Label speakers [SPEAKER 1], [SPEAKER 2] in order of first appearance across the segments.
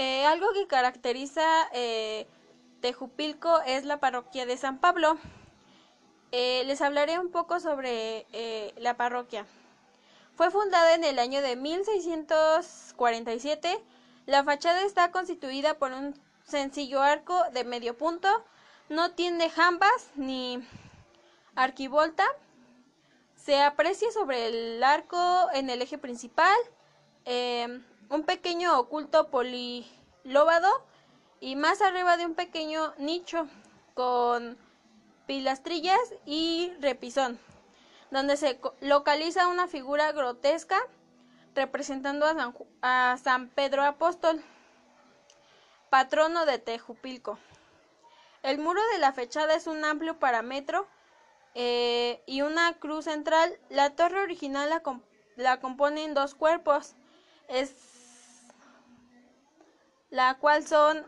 [SPEAKER 1] Eh, algo que caracteriza eh, Tejupilco es la parroquia de San Pablo. Eh, les hablaré un poco sobre eh, la parroquia. Fue fundada en el año de 1647. La fachada está constituida por un sencillo arco de medio punto. No tiene jambas ni arquivolta. Se aprecia sobre el arco en el eje principal un pequeño oculto polilóbado y más arriba de un pequeño nicho con pilastrillas y repisón, donde se localiza una figura grotesca representando a San, Pedro Apóstol, patrono de Tejupilco. El muro de la fachada es un amplio parámetro eh, y una cruz central. La torre original la componen dos cuerpos, es la cual son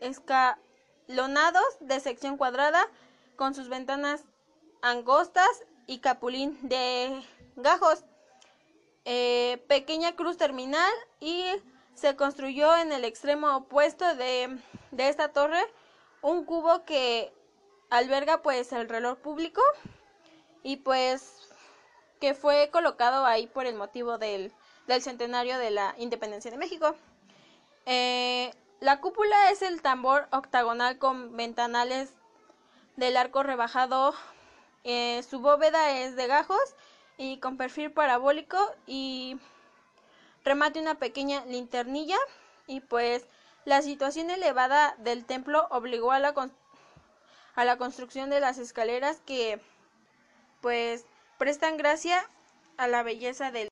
[SPEAKER 1] escalonados de sección cuadrada con sus ventanas angostas y capulín de gajos. Eh, pequeña cruz terminal y se construyó en el extremo opuesto de, de, esta torre un cubo que alberga pues el reloj público y pues que fue colocado ahí por el motivo del, del centenario de la independencia de México. Eh, la cúpula es el tambor octagonal con ventanales del arco rebajado. Eh, su bóveda es de gajos y con perfil parabólico y remate una pequeña linternilla y pues la situación elevada del templo obligó a la, a la construcción de las escaleras que pues prestan gracia a la belleza del